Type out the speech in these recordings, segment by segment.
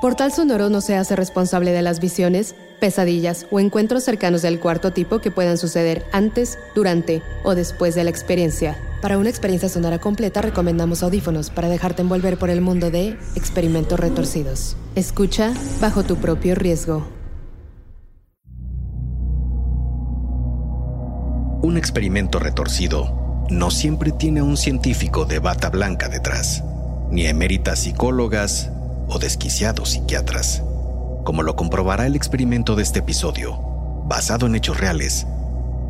Portal Sonoro no se hace responsable de las visiones, pesadillas o encuentros cercanos del cuarto tipo que puedan suceder antes, durante o después de la experiencia. Para una experiencia sonora completa recomendamos audífonos para dejarte envolver por el mundo de experimentos retorcidos. Escucha bajo tu propio riesgo. Un experimento retorcido no siempre tiene un científico de bata blanca detrás, ni eméritas psicólogas o desquiciados psiquiatras. Como lo comprobará el experimento de este episodio, basado en hechos reales,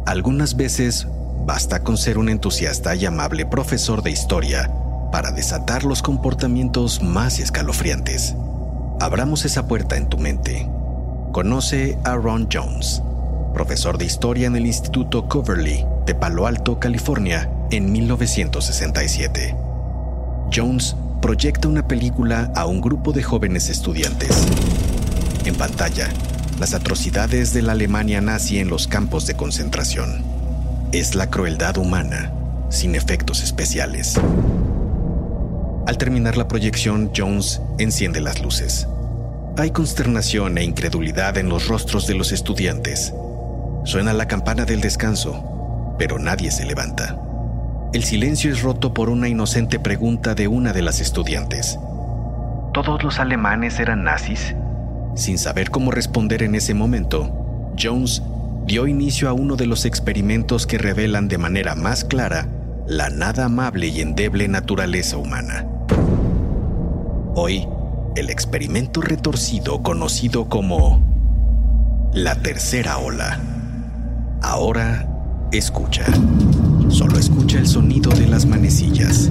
algunas veces basta con ser un entusiasta y amable profesor de historia para desatar los comportamientos más escalofriantes. Abramos esa puerta en tu mente. Conoce a Ron Jones, profesor de historia en el Instituto Coverly de Palo Alto, California, en 1967. Jones proyecta una película a un grupo de jóvenes estudiantes. En pantalla, las atrocidades de la Alemania nazi en los campos de concentración. Es la crueldad humana, sin efectos especiales. Al terminar la proyección, Jones enciende las luces. Hay consternación e incredulidad en los rostros de los estudiantes. Suena la campana del descanso, pero nadie se levanta. El silencio es roto por una inocente pregunta de una de las estudiantes. ¿Todos los alemanes eran nazis? Sin saber cómo responder en ese momento, Jones dio inicio a uno de los experimentos que revelan de manera más clara la nada amable y endeble naturaleza humana. Hoy, el experimento retorcido conocido como la tercera ola. Ahora, escucha. Solo escucha el sonido de las manecillas.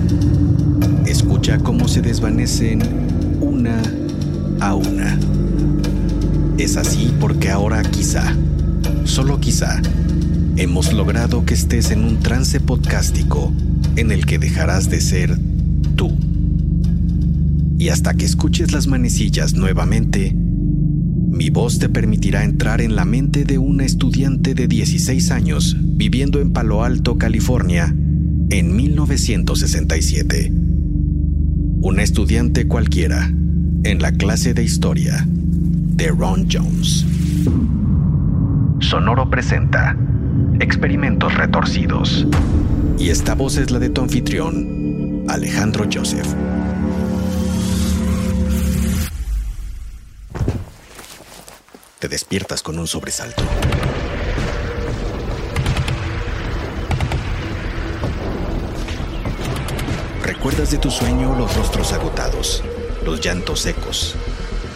Escucha cómo se desvanecen una a una. Es así porque ahora quizá, solo quizá, hemos logrado que estés en un trance podcástico en el que dejarás de ser tú. Y hasta que escuches las manecillas nuevamente, mi voz te permitirá entrar en la mente de una estudiante de 16 años viviendo en Palo Alto, California, en 1967. Una estudiante cualquiera en la clase de historia de Ron Jones. Sonoro presenta Experimentos Retorcidos. Y esta voz es la de tu anfitrión, Alejandro Joseph. Despiertas con un sobresalto. Recuerdas de tu sueño los rostros agotados, los llantos secos,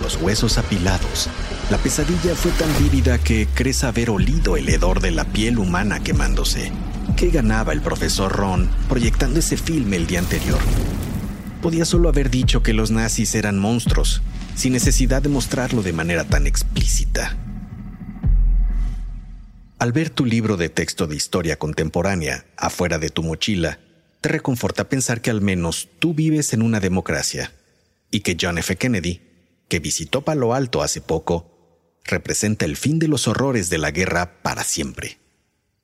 los huesos apilados. La pesadilla fue tan vívida que crees haber olido el hedor de la piel humana quemándose. ¿Qué ganaba el profesor Ron proyectando ese filme el día anterior? Podía solo haber dicho que los nazis eran monstruos, sin necesidad de mostrarlo de manera tan explícita. Al ver tu libro de texto de historia contemporánea afuera de tu mochila, te reconforta pensar que al menos tú vives en una democracia y que John F. Kennedy, que visitó Palo Alto hace poco, representa el fin de los horrores de la guerra para siempre.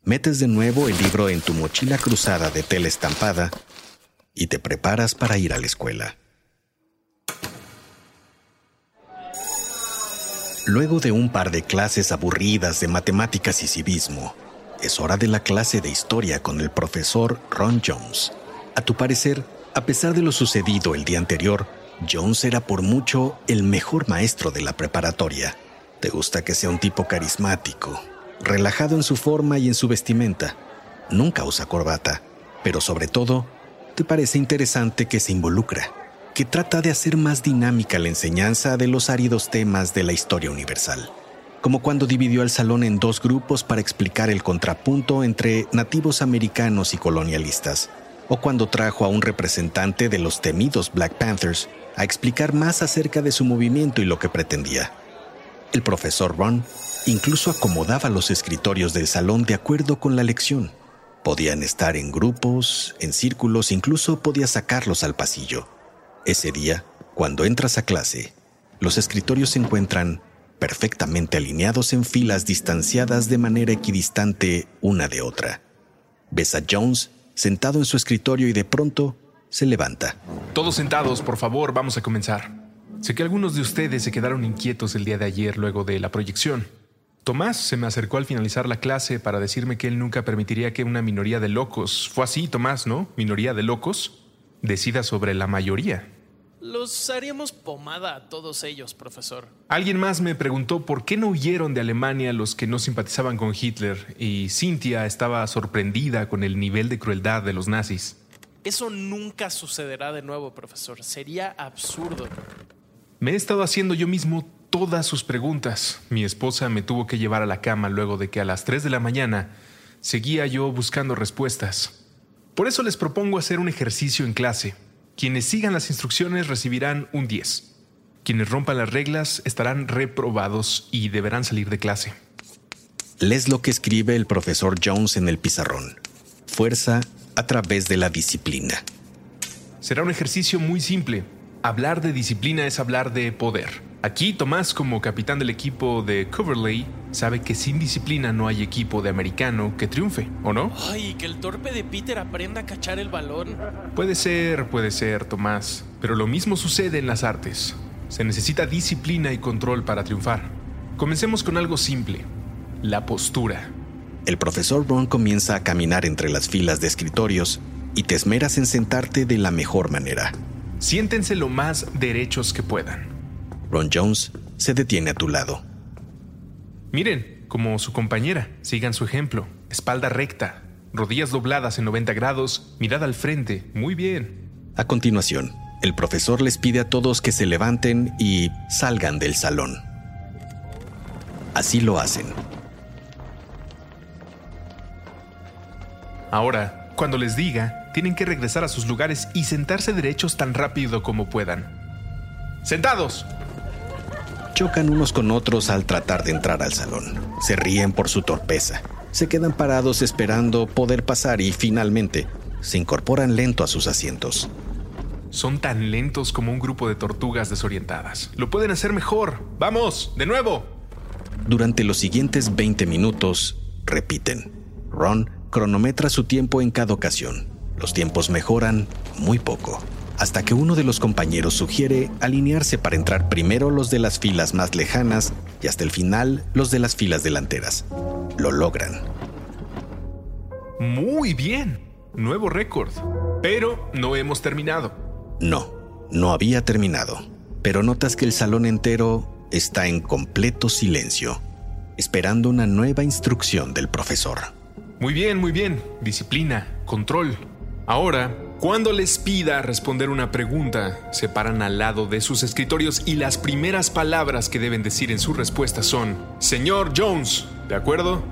Metes de nuevo el libro en tu mochila cruzada de tela estampada y te preparas para ir a la escuela. Luego de un par de clases aburridas de matemáticas y civismo, es hora de la clase de historia con el profesor Ron Jones. A tu parecer, a pesar de lo sucedido el día anterior, Jones era por mucho el mejor maestro de la preparatoria. Te gusta que sea un tipo carismático, relajado en su forma y en su vestimenta. Nunca usa corbata, pero sobre todo, te parece interesante que se involucra que trata de hacer más dinámica la enseñanza de los áridos temas de la historia universal. como cuando dividió el salón en dos grupos para explicar el contrapunto entre nativos americanos y colonialistas, o cuando trajo a un representante de los temidos Black Panthers a explicar más acerca de su movimiento y lo que pretendía. El profesor Ron incluso acomodaba los escritorios del salón de acuerdo con la lección. Podían estar en grupos, en círculos, incluso podía sacarlos al pasillo. Ese día, cuando entras a clase, los escritorios se encuentran perfectamente alineados en filas distanciadas de manera equidistante una de otra. Ves a Jones sentado en su escritorio y de pronto se levanta. Todos sentados, por favor, vamos a comenzar. Sé que algunos de ustedes se quedaron inquietos el día de ayer luego de la proyección. Tomás se me acercó al finalizar la clase para decirme que él nunca permitiría que una minoría de locos, fue así Tomás, ¿no? Minoría de locos, decida sobre la mayoría. Los haríamos pomada a todos ellos, profesor. Alguien más me preguntó por qué no huyeron de Alemania los que no simpatizaban con Hitler y Cynthia estaba sorprendida con el nivel de crueldad de los nazis. Eso nunca sucederá de nuevo, profesor. Sería absurdo. Me he estado haciendo yo mismo todas sus preguntas. Mi esposa me tuvo que llevar a la cama luego de que a las 3 de la mañana seguía yo buscando respuestas. Por eso les propongo hacer un ejercicio en clase quienes sigan las instrucciones recibirán un 10. Quienes rompan las reglas estarán reprobados y deberán salir de clase. Les lo que escribe el profesor Jones en el pizarrón. Fuerza a través de la disciplina. Será un ejercicio muy simple. Hablar de disciplina es hablar de poder. Aquí Tomás, como capitán del equipo de Coverley, sabe que sin disciplina no hay equipo de americano que triunfe, ¿o no? Ay, que el torpe de Peter aprenda a cachar el balón. Puede ser, puede ser, Tomás, pero lo mismo sucede en las artes. Se necesita disciplina y control para triunfar. Comencemos con algo simple, la postura. El profesor Ron comienza a caminar entre las filas de escritorios y te esmeras en sentarte de la mejor manera. Siéntense lo más derechos que puedan. Ron Jones se detiene a tu lado. Miren, como su compañera, sigan su ejemplo. Espalda recta, rodillas dobladas en 90 grados, mirada al frente. Muy bien. A continuación, el profesor les pide a todos que se levanten y salgan del salón. Así lo hacen. Ahora, cuando les diga, tienen que regresar a sus lugares y sentarse derechos tan rápido como puedan. ¡Sentados! Chocan unos con otros al tratar de entrar al salón. Se ríen por su torpeza. Se quedan parados esperando poder pasar y finalmente se incorporan lento a sus asientos. Son tan lentos como un grupo de tortugas desorientadas. Lo pueden hacer mejor. Vamos, de nuevo. Durante los siguientes 20 minutos, repiten. Ron cronometra su tiempo en cada ocasión. Los tiempos mejoran muy poco hasta que uno de los compañeros sugiere alinearse para entrar primero los de las filas más lejanas y hasta el final los de las filas delanteras. Lo logran. Muy bien. Nuevo récord. Pero no hemos terminado. No, no había terminado. Pero notas que el salón entero está en completo silencio, esperando una nueva instrucción del profesor. Muy bien, muy bien. Disciplina, control. Ahora cuando les pida responder una pregunta, se paran al lado de sus escritorios y las primeras palabras que deben decir en su respuesta son, Señor Jones, ¿de acuerdo?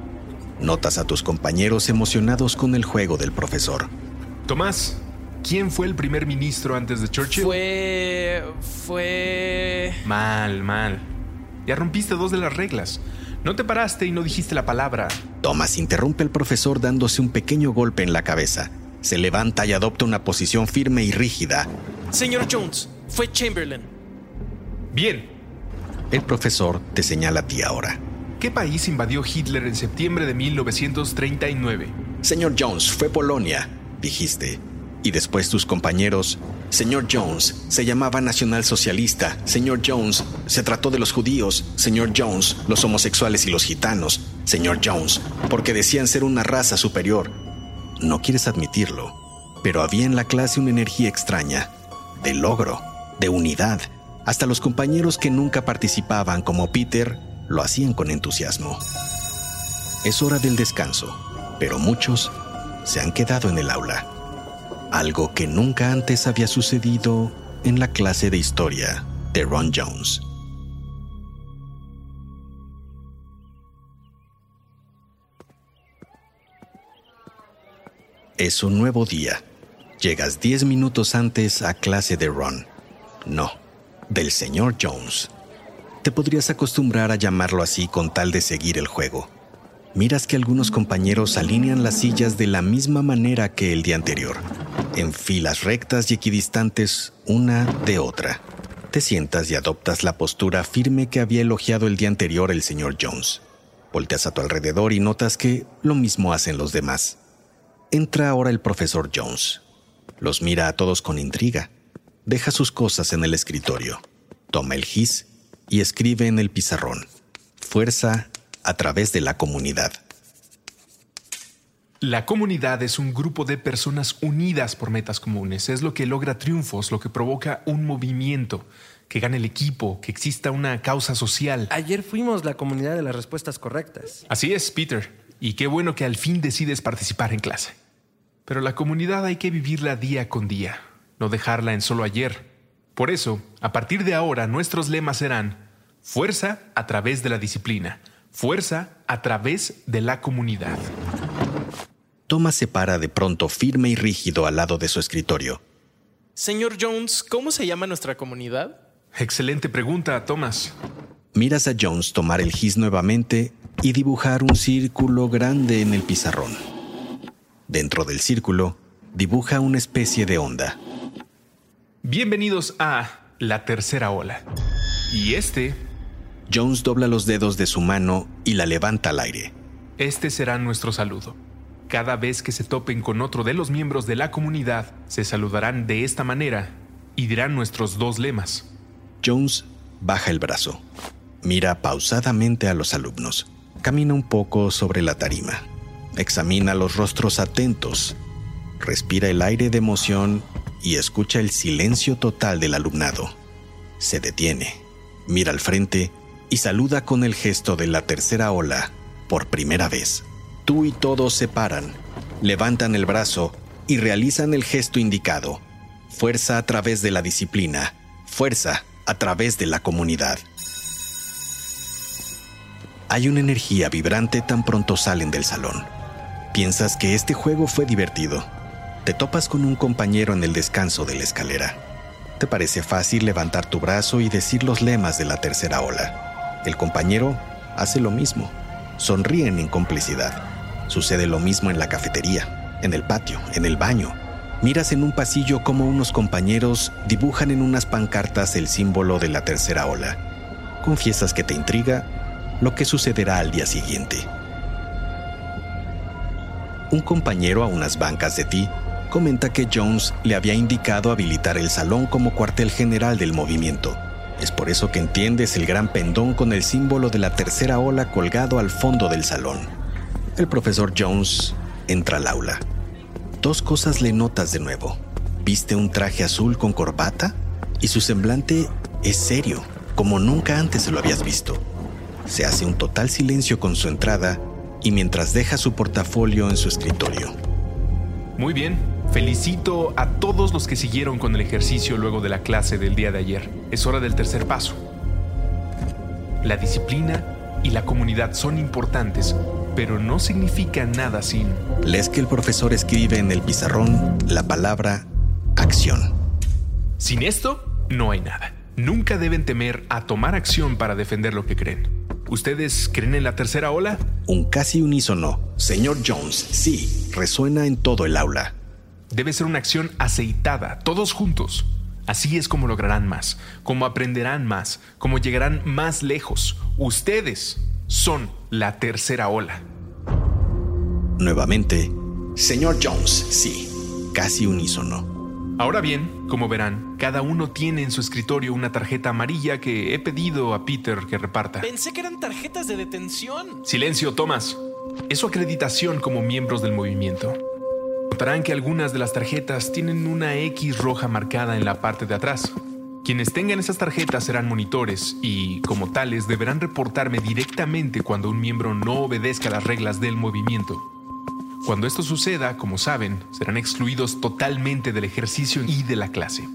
Notas a tus compañeros emocionados con el juego del profesor. Tomás, ¿quién fue el primer ministro antes de Churchill? Fue... fue... Mal, mal. Ya rompiste dos de las reglas. No te paraste y no dijiste la palabra. Tomás interrumpe el profesor dándose un pequeño golpe en la cabeza se levanta y adopta una posición firme y rígida. Señor Jones, fue Chamberlain. Bien. El profesor te señala a ti ahora. ¿Qué país invadió Hitler en septiembre de 1939? Señor Jones, fue Polonia, dijiste. Y después tus compañeros. Señor Jones, se llamaba nacionalsocialista. Señor Jones, se trató de los judíos. Señor Jones, los homosexuales y los gitanos. Señor Jones, porque decían ser una raza superior. No quieres admitirlo, pero había en la clase una energía extraña, de logro, de unidad. Hasta los compañeros que nunca participaban como Peter lo hacían con entusiasmo. Es hora del descanso, pero muchos se han quedado en el aula. Algo que nunca antes había sucedido en la clase de historia de Ron Jones. Es un nuevo día. Llegas 10 minutos antes a clase de Ron. No, del señor Jones. Te podrías acostumbrar a llamarlo así con tal de seguir el juego. Miras que algunos compañeros alinean las sillas de la misma manera que el día anterior, en filas rectas y equidistantes una de otra. Te sientas y adoptas la postura firme que había elogiado el día anterior el señor Jones. Volteas a tu alrededor y notas que lo mismo hacen los demás. Entra ahora el profesor Jones. Los mira a todos con intriga. Deja sus cosas en el escritorio. Toma el gis y escribe en el pizarrón. Fuerza a través de la comunidad. La comunidad es un grupo de personas unidas por metas comunes. Es lo que logra triunfos, lo que provoca un movimiento, que gane el equipo, que exista una causa social. Ayer fuimos la comunidad de las respuestas correctas. Así es, Peter. Y qué bueno que al fin decides participar en clase. Pero la comunidad hay que vivirla día con día, no dejarla en solo ayer. Por eso, a partir de ahora, nuestros lemas serán fuerza a través de la disciplina, fuerza a través de la comunidad. Thomas se para de pronto firme y rígido al lado de su escritorio. Señor Jones, ¿cómo se llama nuestra comunidad? Excelente pregunta, Thomas. Miras a Jones tomar el gis nuevamente y dibujar un círculo grande en el pizarrón. Dentro del círculo, dibuja una especie de onda. Bienvenidos a la tercera ola. Y este... Jones dobla los dedos de su mano y la levanta al aire. Este será nuestro saludo. Cada vez que se topen con otro de los miembros de la comunidad, se saludarán de esta manera y dirán nuestros dos lemas. Jones baja el brazo, mira pausadamente a los alumnos, camina un poco sobre la tarima, examina los rostros atentos, respira el aire de emoción y escucha el silencio total del alumnado. Se detiene, mira al frente y saluda con el gesto de la tercera ola por primera vez. Tú y todos se paran, levantan el brazo y realizan el gesto indicado. Fuerza a través de la disciplina, fuerza a través de la comunidad. Hay una energía vibrante tan pronto salen del salón. Piensas que este juego fue divertido te topas con un compañero en el descanso de la escalera. Te parece fácil levantar tu brazo y decir los lemas de la tercera ola. El compañero hace lo mismo. Sonríen en complicidad. Sucede lo mismo en la cafetería, en el patio, en el baño. Miras en un pasillo como unos compañeros dibujan en unas pancartas el símbolo de la tercera ola. Confiesas que te intriga lo que sucederá al día siguiente. Un compañero a unas bancas de ti comenta que Jones le había indicado habilitar el salón como cuartel general del movimiento. Es por eso que entiendes el gran pendón con el símbolo de la tercera ola colgado al fondo del salón. El profesor Jones entra al aula. Dos cosas le notas de nuevo. Viste un traje azul con corbata y su semblante es serio, como nunca antes lo habías visto. Se hace un total silencio con su entrada y mientras deja su portafolio en su escritorio. Muy bien, Felicito a todos los que siguieron con el ejercicio luego de la clase del día de ayer. Es hora del tercer paso. La disciplina y la comunidad son importantes, pero no significa nada sin... Lees que el profesor escribe en el pizarrón la palabra acción. Sin esto, no hay nada. Nunca deben temer a tomar acción para defender lo que creen. ¿Ustedes creen en la tercera ola? Un casi unísono. Señor Jones, sí, resuena en todo el aula. Debe ser una acción aceitada, todos juntos. Así es como lograrán más, como aprenderán más, como llegarán más lejos. Ustedes son la tercera ola. Nuevamente, señor Jones, sí, casi unísono. Ahora bien, como verán, cada uno tiene en su escritorio una tarjeta amarilla que he pedido a Peter que reparta. Pensé que eran tarjetas de detención. Silencio, Thomas. Es su acreditación como miembros del movimiento. Notarán que algunas de las tarjetas tienen una X roja marcada en la parte de atrás. Quienes tengan esas tarjetas serán monitores y, como tales, deberán reportarme directamente cuando un miembro no obedezca las reglas del movimiento. Cuando esto suceda, como saben, serán excluidos totalmente del ejercicio y de la clase.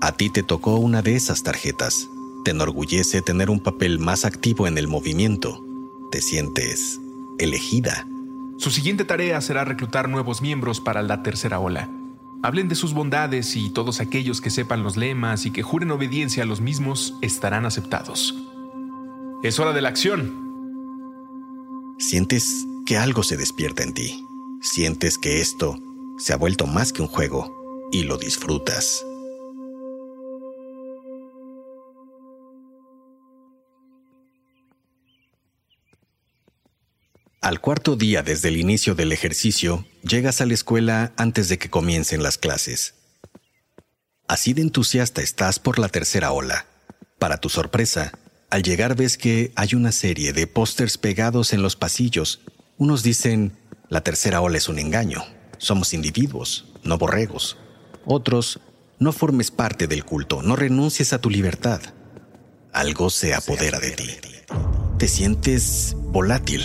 A ti te tocó una de esas tarjetas. Te enorgullece tener un papel más activo en el movimiento. Te sientes elegida. Su siguiente tarea será reclutar nuevos miembros para la tercera ola. Hablen de sus bondades y todos aquellos que sepan los lemas y que juren obediencia a los mismos estarán aceptados. Es hora de la acción. Sientes que algo se despierta en ti. Sientes que esto se ha vuelto más que un juego y lo disfrutas. Al cuarto día desde el inicio del ejercicio, llegas a la escuela antes de que comiencen las clases. Así de entusiasta estás por la tercera ola. Para tu sorpresa, al llegar ves que hay una serie de pósters pegados en los pasillos. Unos dicen, la tercera ola es un engaño, somos individuos, no borregos. Otros, no formes parte del culto, no renuncies a tu libertad. Algo se apodera de ti. Te sientes volátil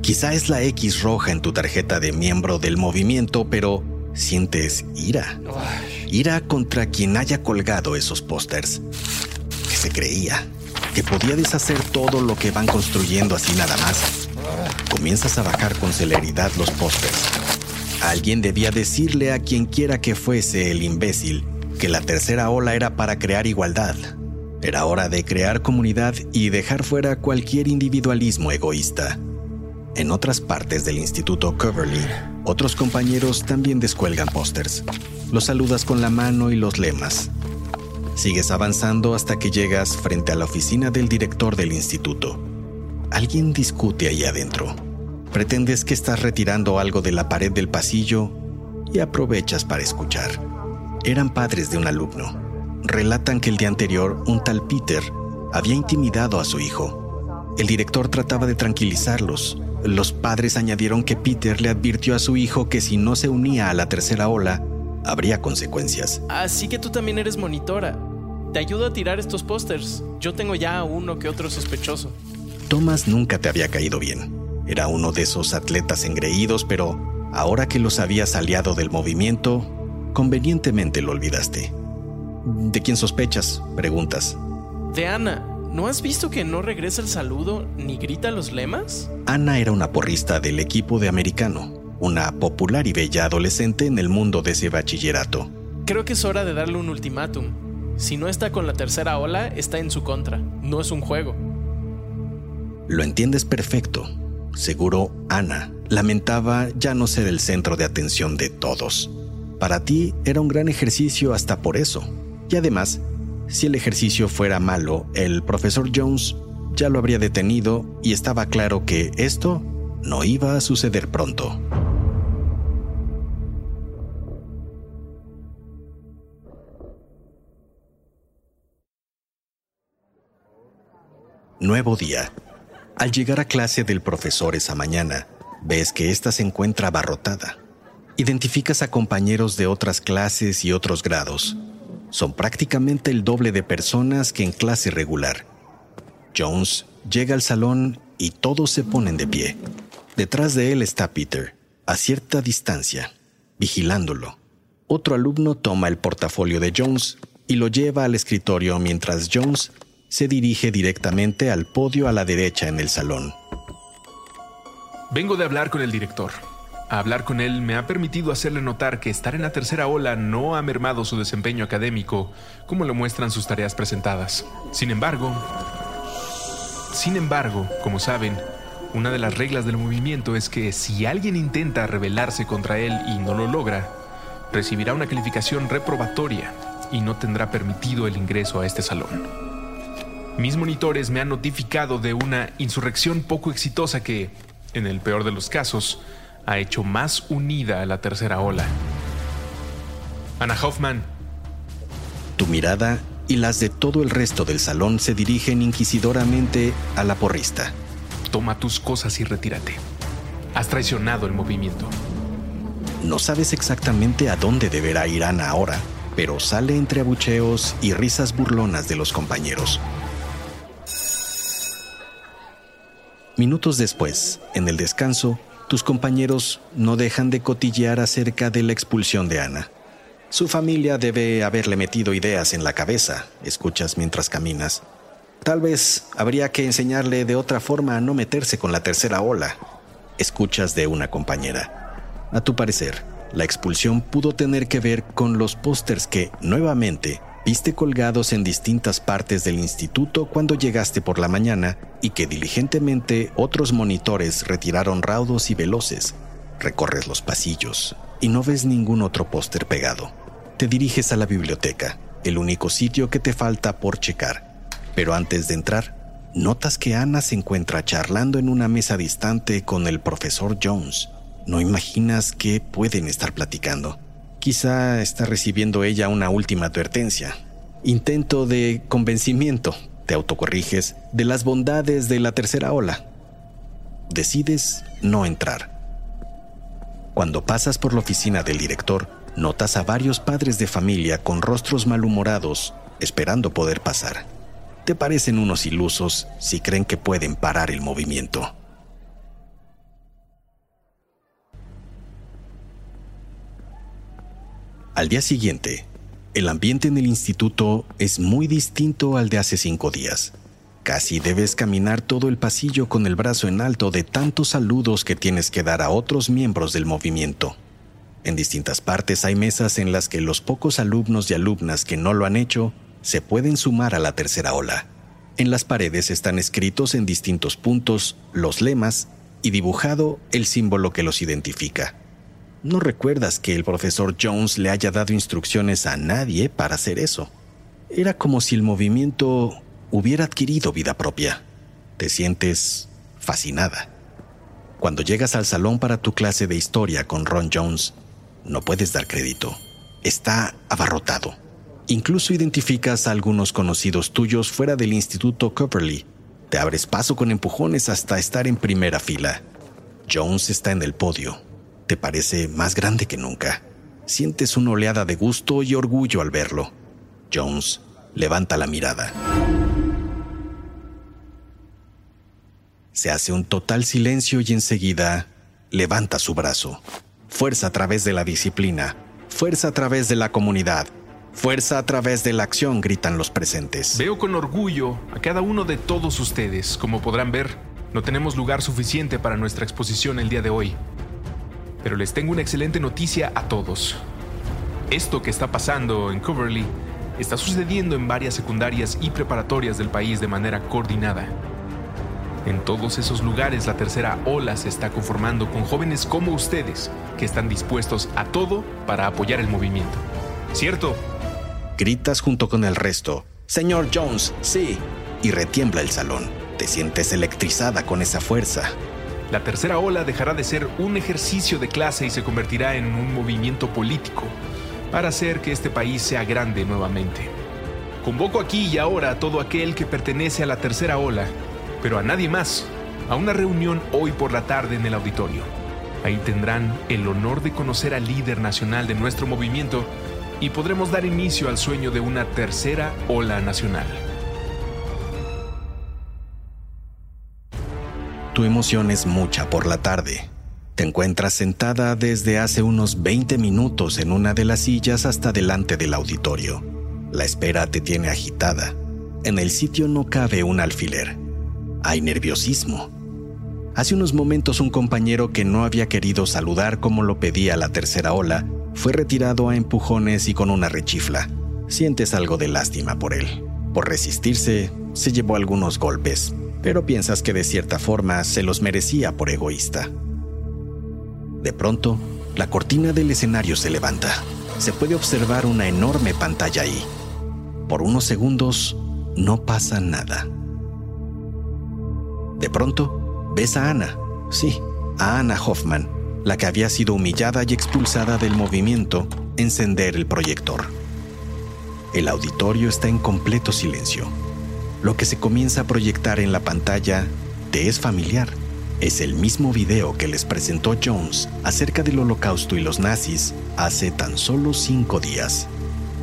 Quizá es la X roja en tu tarjeta de miembro del movimiento, pero sientes ira. Ira contra quien haya colgado esos pósters. Que se creía que podía deshacer todo lo que van construyendo así nada más. Comienzas a bajar con celeridad los pósters. Alguien debía decirle a quien quiera que fuese el imbécil que la tercera ola era para crear igualdad. Era hora de crear comunidad y dejar fuera cualquier individualismo egoísta. En otras partes del Instituto Coverly, otros compañeros también descuelgan pósters. Los saludas con la mano y los lemas. Sigues avanzando hasta que llegas frente a la oficina del director del instituto. Alguien discute ahí adentro. Pretendes que estás retirando algo de la pared del pasillo y aprovechas para escuchar. Eran padres de un alumno. Relatan que el día anterior un tal Peter había intimidado a su hijo. El director trataba de tranquilizarlos, los padres añadieron que Peter le advirtió a su hijo que si no se unía a la tercera ola, habría consecuencias. Así que tú también eres monitora. Te ayudo a tirar estos pósters. Yo tengo ya uno que otro sospechoso. Thomas nunca te había caído bien. Era uno de esos atletas engreídos, pero ahora que los habías aliado del movimiento, convenientemente lo olvidaste. ¿De quién sospechas? Preguntas. De Ana. ¿No has visto que no regresa el saludo ni grita los lemas? Ana era una porrista del equipo de americano, una popular y bella adolescente en el mundo de ese bachillerato. Creo que es hora de darle un ultimátum. Si no está con la tercera ola, está en su contra. No es un juego. Lo entiendes perfecto. Seguro Ana lamentaba ya no ser el centro de atención de todos. Para ti era un gran ejercicio hasta por eso. Y además, si el ejercicio fuera malo, el profesor Jones ya lo habría detenido y estaba claro que esto no iba a suceder pronto. Nuevo día. Al llegar a clase del profesor esa mañana, ves que ésta se encuentra abarrotada. Identificas a compañeros de otras clases y otros grados son prácticamente el doble de personas que en clase regular. Jones llega al salón y todos se ponen de pie. Detrás de él está Peter, a cierta distancia, vigilándolo. Otro alumno toma el portafolio de Jones y lo lleva al escritorio mientras Jones se dirige directamente al podio a la derecha en el salón. Vengo de hablar con el director. Hablar con él me ha permitido hacerle notar que estar en la tercera ola no ha mermado su desempeño académico, como lo muestran sus tareas presentadas. Sin embargo, sin embargo, como saben, una de las reglas del movimiento es que si alguien intenta rebelarse contra él y no lo logra, recibirá una calificación reprobatoria y no tendrá permitido el ingreso a este salón. Mis monitores me han notificado de una insurrección poco exitosa que, en el peor de los casos, ha hecho más unida a la tercera ola. Ana Hoffman. Tu mirada y las de todo el resto del salón se dirigen inquisidoramente a la porrista. Toma tus cosas y retírate. Has traicionado el movimiento. No sabes exactamente a dónde deberá ir Ana ahora, pero sale entre abucheos y risas burlonas de los compañeros. Minutos después, en el descanso, tus compañeros no dejan de cotillear acerca de la expulsión de Ana. Su familia debe haberle metido ideas en la cabeza, escuchas mientras caminas. Tal vez habría que enseñarle de otra forma a no meterse con la tercera ola. escuchas de una compañera. A tu parecer, la expulsión pudo tener que ver con los pósters que, nuevamente, viste colgados en distintas partes del instituto cuando llegaste por la mañana y que diligentemente otros monitores retiraron raudos y veloces. Recorres los pasillos y no ves ningún otro póster pegado. Te diriges a la biblioteca, el único sitio que te falta por checar. Pero antes de entrar, notas que Ana se encuentra charlando en una mesa distante con el profesor Jones. No imaginas qué pueden estar platicando. Quizá está recibiendo ella una última advertencia. Intento de convencimiento, te autocorriges, de las bondades de la tercera ola. Decides no entrar. Cuando pasas por la oficina del director, notas a varios padres de familia con rostros malhumorados, esperando poder pasar. Te parecen unos ilusos si creen que pueden parar el movimiento. Al día siguiente, el ambiente en el instituto es muy distinto al de hace cinco días. Casi debes caminar todo el pasillo con el brazo en alto de tantos saludos que tienes que dar a otros miembros del movimiento. En distintas partes hay mesas en las que los pocos alumnos y alumnas que no lo han hecho se pueden sumar a la tercera ola. En las paredes están escritos en distintos puntos los lemas y dibujado el símbolo que los identifica. No recuerdas que el profesor Jones le haya dado instrucciones a nadie para hacer eso. Era como si el movimiento hubiera adquirido vida propia. Te sientes fascinada. Cuando llegas al salón para tu clase de historia con Ron Jones, no puedes dar crédito. Está abarrotado. Incluso identificas a algunos conocidos tuyos fuera del Instituto Copperly. Te abres paso con empujones hasta estar en primera fila. Jones está en el podio, te parece más grande que nunca. Sientes una oleada de gusto y orgullo al verlo. Jones levanta la mirada. Se hace un total silencio y enseguida levanta su brazo. Fuerza a través de la disciplina, fuerza a través de la comunidad, fuerza a través de la acción, gritan los presentes. Veo con orgullo a cada uno de todos ustedes. Como podrán ver, no tenemos lugar suficiente para nuestra exposición el día de hoy. Pero les tengo una excelente noticia a todos. Esto que está pasando en Coverly está sucediendo en varias secundarias y preparatorias del país de manera coordinada. En todos esos lugares la tercera ola se está conformando con jóvenes como ustedes, que están dispuestos a todo para apoyar el movimiento. ¿Cierto? Gritas junto con el resto. Señor Jones, sí. Y retiembla el salón. Te sientes electrizada con esa fuerza. La tercera ola dejará de ser un ejercicio de clase y se convertirá en un movimiento político para hacer que este país sea grande nuevamente. Convoco aquí y ahora a todo aquel que pertenece a la tercera ola, pero a nadie más, a una reunión hoy por la tarde en el auditorio. Ahí tendrán el honor de conocer al líder nacional de nuestro movimiento y podremos dar inicio al sueño de una tercera ola nacional. Tu emoción es mucha por la tarde. Te encuentras sentada desde hace unos 20 minutos en una de las sillas hasta delante del auditorio. La espera te tiene agitada. En el sitio no cabe un alfiler. Hay nerviosismo. Hace unos momentos un compañero que no había querido saludar como lo pedía la tercera ola fue retirado a empujones y con una rechifla. Sientes algo de lástima por él. Por resistirse, se llevó algunos golpes, pero piensas que de cierta forma se los merecía por egoísta. De pronto, la cortina del escenario se levanta. Se puede observar una enorme pantalla ahí. Por unos segundos no pasa nada. De pronto, ves a Ana. Sí, a Ana Hoffman, la que había sido humillada y expulsada del movimiento, encender el proyector. El auditorio está en completo silencio lo que se comienza a proyectar en la pantalla te es familiar. Es el mismo video que les presentó Jones acerca del holocausto y los nazis hace tan solo cinco días.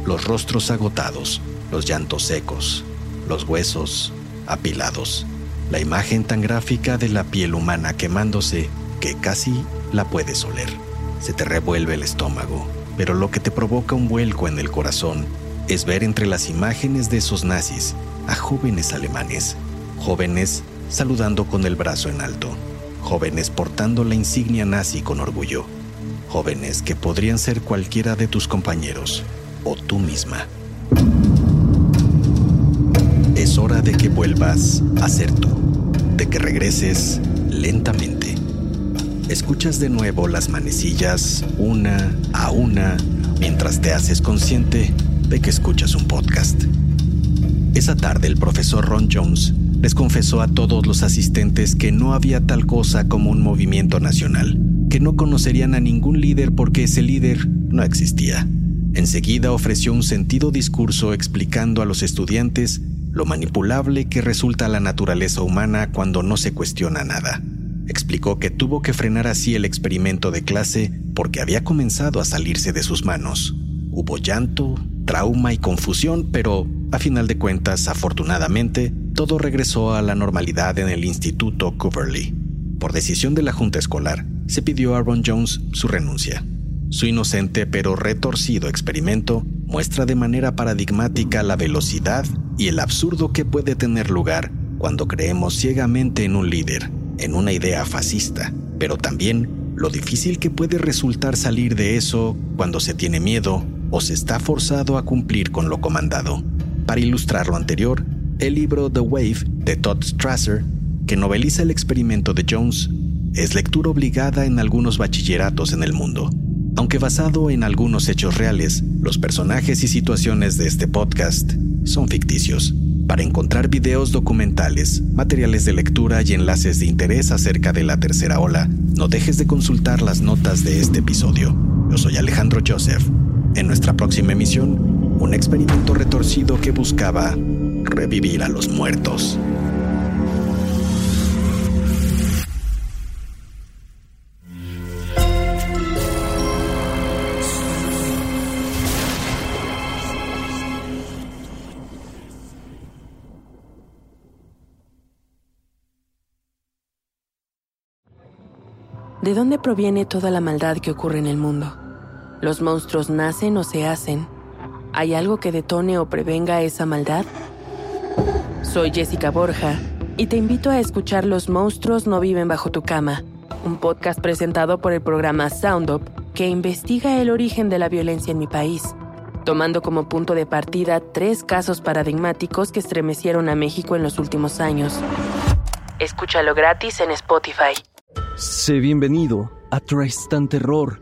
Los rostros agotados, los llantos secos, los huesos apilados, la imagen tan gráfica de la piel humana quemándose que casi la puedes oler. Se te revuelve el estómago, pero lo que te provoca un vuelco en el corazón es ver entre las imágenes de esos nazis a jóvenes alemanes, jóvenes saludando con el brazo en alto, jóvenes portando la insignia nazi con orgullo, jóvenes que podrían ser cualquiera de tus compañeros o tú misma. Es hora de que vuelvas a ser tú, de que regreses lentamente. Escuchas de nuevo las manecillas una a una mientras te haces consciente de que escuchas un podcast. Esa tarde el profesor Ron Jones les confesó a todos los asistentes que no había tal cosa como un movimiento nacional, que no conocerían a ningún líder porque ese líder no existía. Enseguida ofreció un sentido discurso explicando a los estudiantes lo manipulable que resulta la naturaleza humana cuando no se cuestiona nada. Explicó que tuvo que frenar así el experimento de clase porque había comenzado a salirse de sus manos. Hubo llanto, trauma y confusión, pero a final de cuentas, afortunadamente, todo regresó a la normalidad en el Instituto Coverly. Por decisión de la Junta Escolar, se pidió a Ron Jones su renuncia. Su inocente pero retorcido experimento muestra de manera paradigmática la velocidad y el absurdo que puede tener lugar cuando creemos ciegamente en un líder, en una idea fascista, pero también lo difícil que puede resultar salir de eso cuando se tiene miedo o se está forzado a cumplir con lo comandado. Para ilustrar lo anterior, el libro The Wave de Todd Strasser, que noveliza el experimento de Jones, es lectura obligada en algunos bachilleratos en el mundo. Aunque basado en algunos hechos reales, los personajes y situaciones de este podcast son ficticios. Para encontrar videos documentales, materiales de lectura y enlaces de interés acerca de la tercera ola, no dejes de consultar las notas de este episodio. Yo soy Alejandro Joseph. En nuestra próxima emisión, un experimento retorcido que buscaba revivir a los muertos. ¿De dónde proviene toda la maldad que ocurre en el mundo? ¿Los monstruos nacen o se hacen? ¿Hay algo que detone o prevenga esa maldad? Soy Jessica Borja y te invito a escuchar Los monstruos no viven bajo tu cama, un podcast presentado por el programa Sound Up que investiga el origen de la violencia en mi país, tomando como punto de partida tres casos paradigmáticos que estremecieron a México en los últimos años. Escúchalo gratis en Spotify. Sé bienvenido a Tristan Terror,